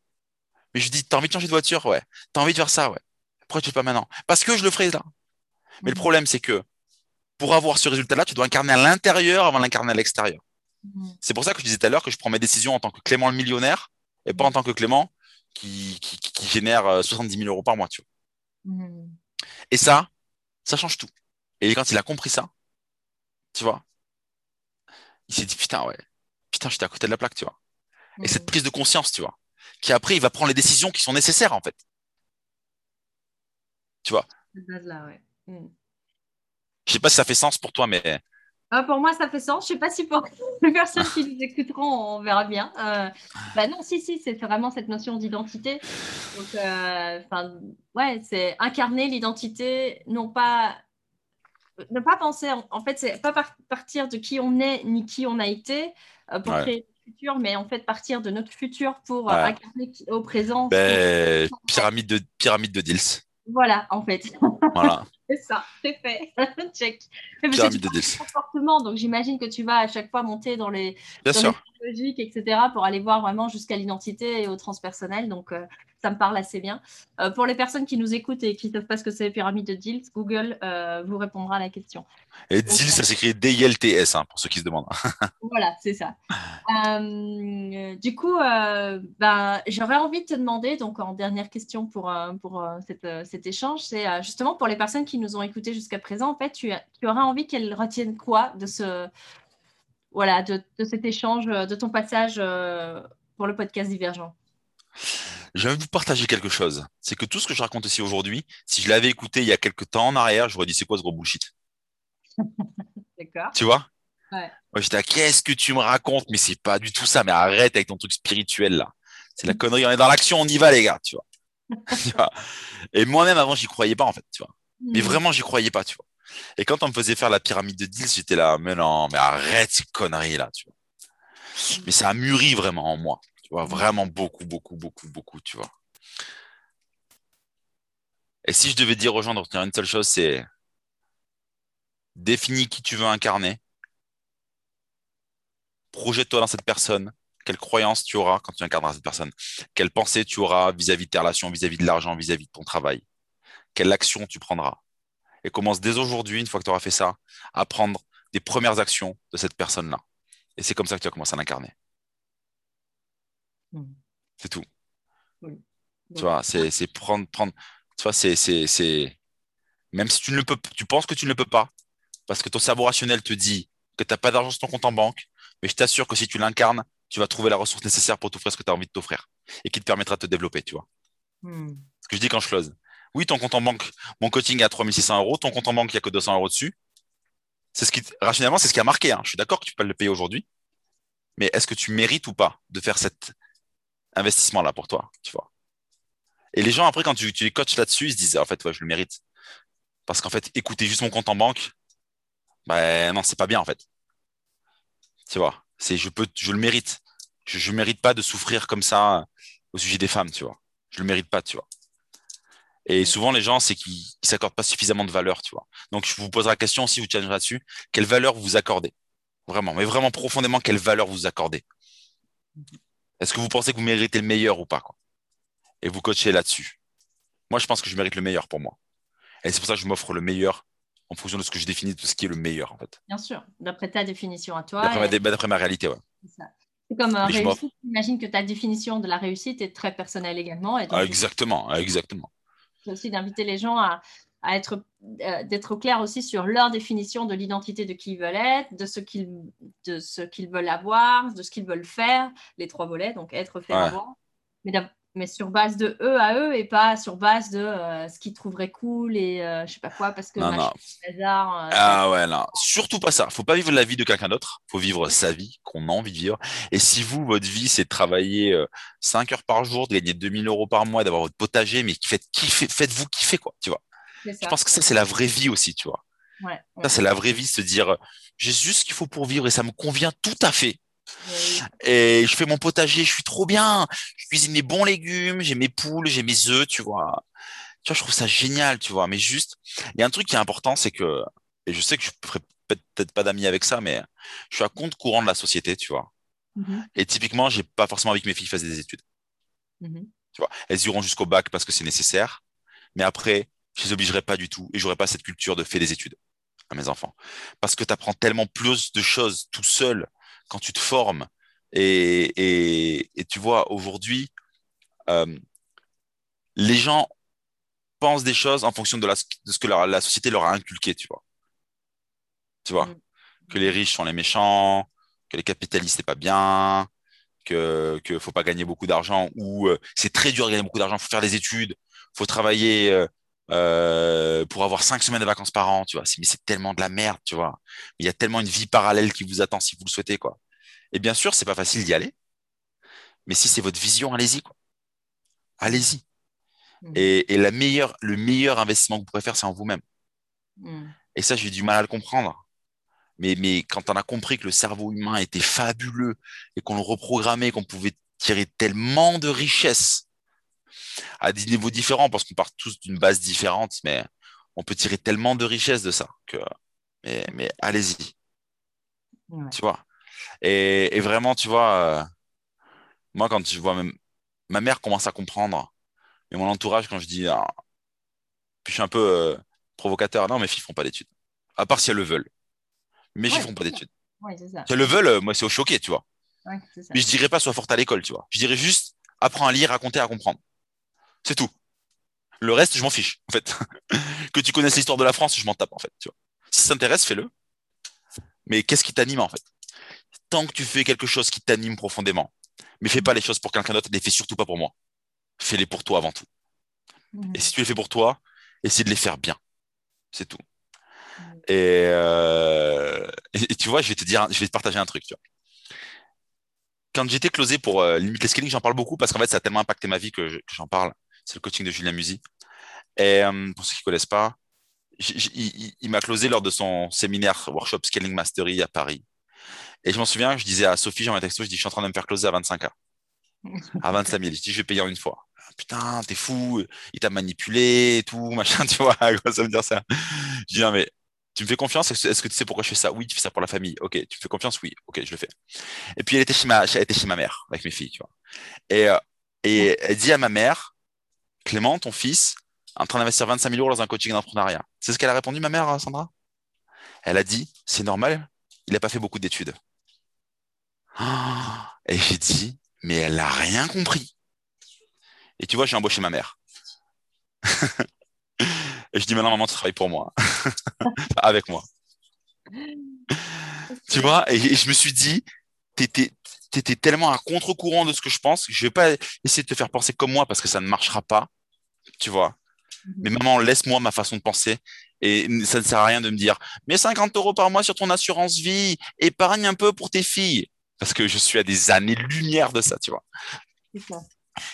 Mais je lui dis, t'as envie de changer de voiture? Ouais. T'as envie de faire ça? Ouais. Pourquoi tu fais pas maintenant? Parce que je le ferai là. Mais le Mhm. problème, c'est que pour avoir ce résultat-là, tu dois incarner à l'intérieur avant d'incarner à l'extérieur. Mhm. C'est pour ça que je disais tout à l'heure que je prends mes décisions en tant que Clément le millionnaire et pas en tant que Clément qui, qui, qui génère euh, 70 000 euros par mois. Tu vois. Mhm. Et ça, ça change tout. Et quand il a compris ça, tu vois, il s'est dit putain, ouais, putain, j'étais à côté de la plaque, tu vois. Et cette Mhm. prise de conscience, tu vois, qui après, il va prendre les décisions qui sont nécessaires, en fait. Tu vois, ouais. Je sais pas si ça fait sens pour toi, mais Ah, pour moi, ça fait sens. Je sais pas si pour les personnes qui nous écouteront, on verra bien. Euh, bah non, si, si, c'est vraiment cette notion d'identité. Donc, euh, ouais, c'est incarner l'identité, non pas ne pas penser. En, fait, c'est pas par- partir de qui on est ni qui on a été euh, pour Ouais. créer notre futur, mais en fait partir de notre futur pour Ouais. incarner au présent. ben, pyramide de pyramide de deals. Voilà, en fait. Voilà, C'est ça, c'est fait. Check. Mais parce que pyramide tu de deals. comportement. Donc j'imagine que tu vas à chaque fois monter dans les, Bien dans sûr. les logiques, etc., pour aller voir vraiment jusqu'à l'identité et au transpersonnel. Donc euh, ça me parle assez bien. Euh, pour les personnes qui nous écoutent et qui ne savent pas ce que c'est les pyramides de Diels, Google euh, vous répondra à la question. Et deals, ça s'écrit D-I-L-T-S, hein, pour ceux qui se demandent. Voilà, c'est ça. Du coup, ben, j'aurais envie de te demander, donc en dernière question pour, pour cette, cet échange, c'est justement pour les personnes qui nous ont écoutés jusqu'à présent, en fait, tu, as- tu aurais envie qu'elles retiennent quoi de, ce, voilà, de, de cet échange, euh, de ton passage euh, pour le podcast Divergent? J'ai envie de vous partager quelque chose. C'est que tout ce que je raconte ici aujourd'hui, si je l'avais écouté il y a quelques temps en arrière, j'aurais dit c'est quoi ce gros bullshit? D'accord Tu vois? Ouais. Moi, j'étais qu'est-ce que tu me racontes? Mais c'est pas du tout ça. Mais arrête avec ton truc spirituel, là. C'est la connerie. On est dans l'action, on y va, les gars. Tu vois? Et moi-même, avant, j'y croyais pas, en fait, tu vois. Mais Mm. vraiment, j'y croyais pas, tu vois. Et quand on me faisait faire la pyramide de deals, j'étais là, mais non, mais arrête ces conneries, là, tu vois. Mais ça a mûri vraiment en moi, tu vois. Vraiment beaucoup, beaucoup, beaucoup, beaucoup, tu vois. Et si je devais dire aux gens de retenir une seule chose, c'est définis qui tu veux incarner, projette-toi dans cette personne, quelle croyance tu auras quand tu incarneras cette personne, quelle pensée tu auras vis-à-vis de tes relations, vis-à-vis de l'argent, vis-à-vis de ton travail, quelle action tu prendras. Et commence dès aujourd'hui, une fois que tu auras fait ça, à prendre des premières actions de cette personne-là. Et c'est comme ça que tu vas commencer à l'incarner. Mm. C'est tout. Oui. Tu vois, c'est prendre, prendre. Tu vois, c'est. Même si tu ne le peux, tu penses que tu ne le peux pas, parce que ton cerveau rationnel te dit que tu n'as pas d'argent sur ton compte en banque, mais je t'assure que si tu l'incarnes, tu vas trouver la ressource nécessaire pour t'offrir ce que tu as envie de t'offrir et qui te permettra de te développer, tu vois. Mm. Ce que je dis quand je close. Oui, ton compte en banque, mon coaching est à 3600 euros, ton compte en banque, il n'y a que 200 euros dessus. C'est ce qui, rationnellement, c'est ce qui a marqué. hein. Je suis d'accord que tu peux le payer aujourd'hui, mais est-ce que tu mérites ou pas de faire cet investissement-là pour toi, tu vois? Et les gens, après, quand tu, les coaches là-dessus, ils se disent, en fait, je le mérite. Parce qu'en fait, écouter juste mon compte en banque, ben non, c'est pas bien, en fait. Tu vois, c'est, je peux, je le mérite. Je, je mérite pas de souffrir comme ça au sujet des femmes, tu vois. Je le mérite pas, tu vois. Et souvent, les gens, c'est qu'ils ne s'accordent pas suffisamment de valeur, tu vois. Donc, je vous poserai la question, si vous challenge là-dessus, quelle valeur vous vous accordez? Vraiment, mais vraiment profondément, quelle valeur vous accordez? Est-ce que vous pensez que vous méritez le meilleur ou pas quoi? Et vous coachez là-dessus. Moi, je pense que je mérite le meilleur pour moi. Et c'est pour ça que je m'offre le meilleur en fonction de ce que je définis de ce qui est le meilleur, en fait. Bien sûr, d'après ta définition à toi. D'après ma, et- ma réalité, ouais. c'est comme euh, réussite. J'imagine que ta définition de la réussite est très personnelle également. Et donc, Ah, exactement, ah, exactement. C'est aussi d'inviter les gens à, à être, euh, d'être clair aussi sur leur définition de l'identité de qui ils veulent être, de ce qu'ils, de ce qu'ils veulent avoir, de ce qu'ils veulent faire, les trois volets, donc être, faire, Ouais. avoir. Mais, mais sur base de eux à eux et pas sur base de euh, ce qu'ils trouveraient cool et euh, je sais pas quoi parce que Non, non. hasard. euh, Ah ouais, non, surtout pas ça. Faut pas vivre la vie de quelqu'un d'autre. Faut vivre sa vie qu'on a envie de vivre. Et si vous, votre vie, c'est de travailler euh, 5 heures par jour, de gagner 2000 euros par mois, d'avoir votre potager, mais faites kiffer, faites-vous kiffer, quoi, tu vois. Je pense que ça, c'est la vraie vie aussi, tu vois. Ouais, ouais. Ça, c'est la vraie vie, se dire, euh, j'ai juste ce qu'il faut pour vivre et ça me convient tout à fait. Oui. Et je fais mon potager, je suis trop bien. Je cuisine mes bons légumes, j'ai mes poules, j'ai mes œufs, tu vois. Tu vois, je trouve ça génial, tu vois. Mais juste, il y a un truc qui est important, c'est que, et je sais que je ferai peut-être pas d'amis avec ça, mais je suis à compte courant de la société, tu vois. Mhm, Et typiquement, j'ai pas forcément envie que mes filles fassent des études. mhm. Tu vois, elles iront jusqu'au bac parce que c'est nécessaire. Mais après, je les obligerai pas du tout et j'aurai pas cette culture de faire des études à mes enfants. Parce que tu apprends tellement plus de choses tout seul quand tu te formes. Et, et, et tu vois, aujourd'hui, euh, les gens pensent des choses en fonction de, la, de ce que leur- la société leur a inculqué, tu vois. Tu vois, Mm. que les riches sont les méchants, que les capitalistes, c'est pas bien, que que faut pas gagner beaucoup d'argent ou euh, c'est très dur de gagner beaucoup d'argent, faut faire des études, faut travailler euh, euh, pour avoir cinq semaines de vacances par an, tu vois. Mais c'est tellement de la merde, tu vois. Il y a tellement une vie parallèle qui vous attend si vous le souhaitez, quoi. Et bien sûr, c'est pas facile d'y aller, mais si c'est votre vision, allez-y, quoi. Allez-y. Mhm. Et, et la meilleure, le meilleur investissement que vous pourrez faire, c'est en vous-même. Mhm. Et ça, j'ai du mal à le comprendre. Mais, mais quand on a compris que le cerveau humain était fabuleux et qu'on le reprogrammait, qu'on pouvait tirer tellement de richesses à des niveaux différents, parce qu'on part tous d'une base différente, mais on peut tirer tellement de richesses de ça que, mais, mais allez-y, Ouais. tu vois. Et, et vraiment, tu vois, euh, moi, quand je vois même, ma mère commence à comprendre, et mon entourage, quand je dis, ah, puis je suis un peu euh, provocateur, non, mes filles font pas d'études. À part si elles le veulent. Mes filles Ouais, font pas d'études. Ouais. Si elles le veulent, euh, moi, c'est au choqué, tu vois. Ouais, c'est ça. Mais je dirais pas sois forte à l'école, tu vois. Je dirais juste apprends à lire, à compter, à comprendre. C'est tout. Le reste, je m'en fiche, en fait. que tu connaisses l'histoire de la France, je m'en tape, en fait. Tu vois. Si ça t'intéresse, fais-le. Mais qu'est-ce qui t'anime, en fait? Tant que tu fais quelque chose qui t'anime profondément, mais fais pas les choses pour quelqu'un d'autre, ne les fais surtout pas pour moi. Fais-les pour toi avant tout. Mhm. Et si tu les fais pour toi, essaie de les faire bien. C'est tout. Et, euh, et tu vois, je vais te dire, je vais te partager un truc. Tu vois. Quand j'étais closé pour euh, limite scaling, j'en parle beaucoup parce qu'en fait, ça a tellement impacté ma vie que j'en parle. C'est le coaching de Julien Musi. Et euh, pour ceux qui ne connaissent pas, il, m'a closé lors de son séminaire workshop Scaling Mastery à Paris. Et je m'en souviens, je disais à Sophie, j'ai un texto, je dis, je suis en train de me faire closer à 25K. À 25 000. Je dis, je vais payer en une fois. Putain, t'es fou, il t'a manipulé et tout, machin, tu vois, ça veut dire ça Je dis, non, mais tu me fais confiance? Est-ce que tu sais pourquoi je fais ça? Oui, tu fais ça pour la famille. Ok, tu me fais confiance? Oui, ok, je le fais. Et puis elle était chez ma, elle était chez ma mère avec mes filles, tu vois. Et, euh, et elle dit à ma mère, Clément, ton fils, en train d'investir 25 000 euros dans un coaching d'entrepreneuriat. C'est ce qu'elle a répondu, ma mère, Sandra? Elle a dit, c'est normal, il n'a pas fait beaucoup d'études. Et j'ai dit, mais elle n'a rien compris. Et tu vois, j'ai embauché ma mère. Et je dis maintenant, maman, tu travailles pour moi. Avec moi. tu vois, et, je me suis dit, tu étais, tellement à contre-courant de ce que je pense, je vais pas essayer de te faire penser comme moi parce que ça ne marchera pas. Tu vois. Mhm. Mais maman, laisse-moi ma façon de penser. Et ça ne sert à rien de me dire, mais 50 euros par mois sur ton assurance vie, épargne un peu pour tes filles. Parce que je suis à des années-lumière de ça, tu vois.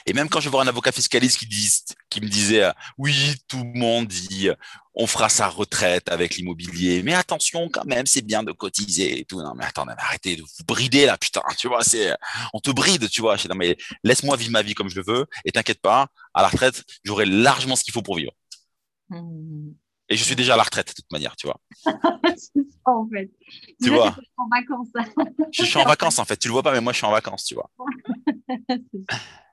Et même quand je vois un avocat fiscaliste qui, qui me disait euh, oui, tout le monde dit euh, on fera sa retraite avec l'immobilier, mais attention quand même, c'est bien de cotiser et tout. Non, mais attends, arrêtez de vous brider là, putain, tu vois, c'est on te bride, tu vois. non, mais laisse-moi vivre ma vie comme je le veux et t'inquiète pas, à la retraite, j'aurai largement ce qu'il faut pour vivre. Mmh. Et je suis déjà à la retraite de toute manière, tu vois. c'est ça en fait. Tu vois. Je suis en vacances. je suis en vacances en fait. Tu le vois pas, mais moi je suis en vacances, tu vois.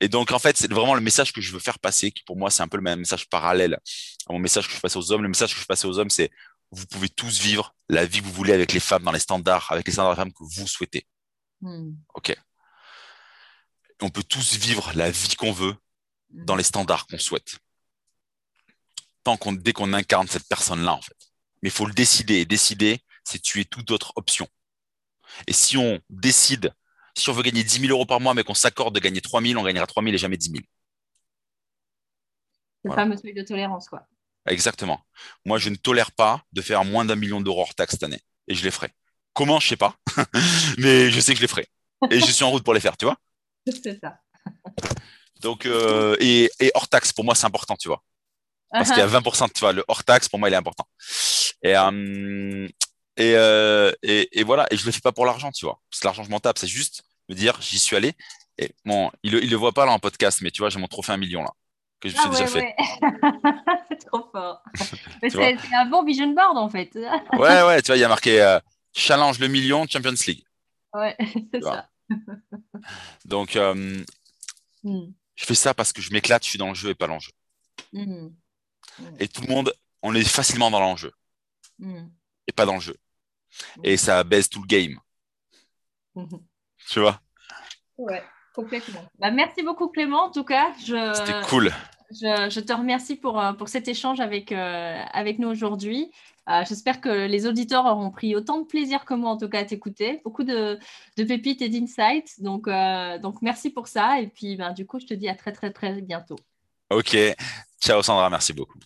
Et donc, en fait, c'est vraiment le message que je veux faire passer, qui pour moi, c'est un peu le même message parallèle à mon message que je passe aux hommes. Le message que je passe aux hommes, c'est vous pouvez tous vivre la vie que vous voulez avec les femmes dans les standards, avec les standards de femmes que vous souhaitez. Hmm. OK. On peut tous vivre la vie qu'on veut hmm. dans les standards qu'on souhaite. Tant qu'on, dès qu'on incarne cette personne-là, en fait. Mais il faut le décider. Et décider, c'est tuer toute autre option. Et si on décide si on veut gagner 10 000 euros par mois, mais qu'on s'accorde de gagner 3 000, on gagnera 3 000 et jamais 10 000. C'est le fameux seuil de tolérance, quoi. Exactement. Moi, je ne tolère pas de faire moins d'un million d'euros hors taxe cette année. Et je les ferai. Comment, je ne sais pas. mais je sais que je les ferai. Et je suis en route pour les faire, tu vois C'est ça. Donc, euh, et, hors taxe, pour moi, c'est important, tu vois. Parce qu'il y a 20%, tu vois, le hors taxe, pour moi, il est important. Et, euh, euh, et, et, voilà, et je le fais pas pour l'argent, tu vois. Parce que l'argent, je m'en tape. C'est juste me dire, j'y suis allé. Et bon, il, il le voit pas là en podcast, mais tu vois, j'ai mon trophée un million là, que je me suis ah déjà fait. c'est trop fort. c'est un bon vision board en fait. ouais, ouais, tu vois, il y a marqué euh, Challenge le million Champions League. Ouais, c'est ça. Donc, euh, hmm. je fais ça parce que je m'éclate, je suis dans le jeu et pas l'enjeu. Hmm. Et tout le monde, on est facilement dans l'enjeu. Hmm et pas dans le jeu. Et ça baisse tout le game. tu vois? Ouais, complètement. Bah, merci beaucoup Clément, en tout cas. C'était cool. Je, te remercie pour, euh, pour cet échange avec, euh, avec nous aujourd'hui. Euh, j'espère que les auditeurs auront pris autant de plaisir que moi, en tout cas, à t'écouter. Beaucoup de, de, pépites et d'insights. Donc, donc, merci pour ça. Et puis, ben, du coup, je te dis à très, très, très bientôt. OK. Ciao, Sandra. Merci beaucoup.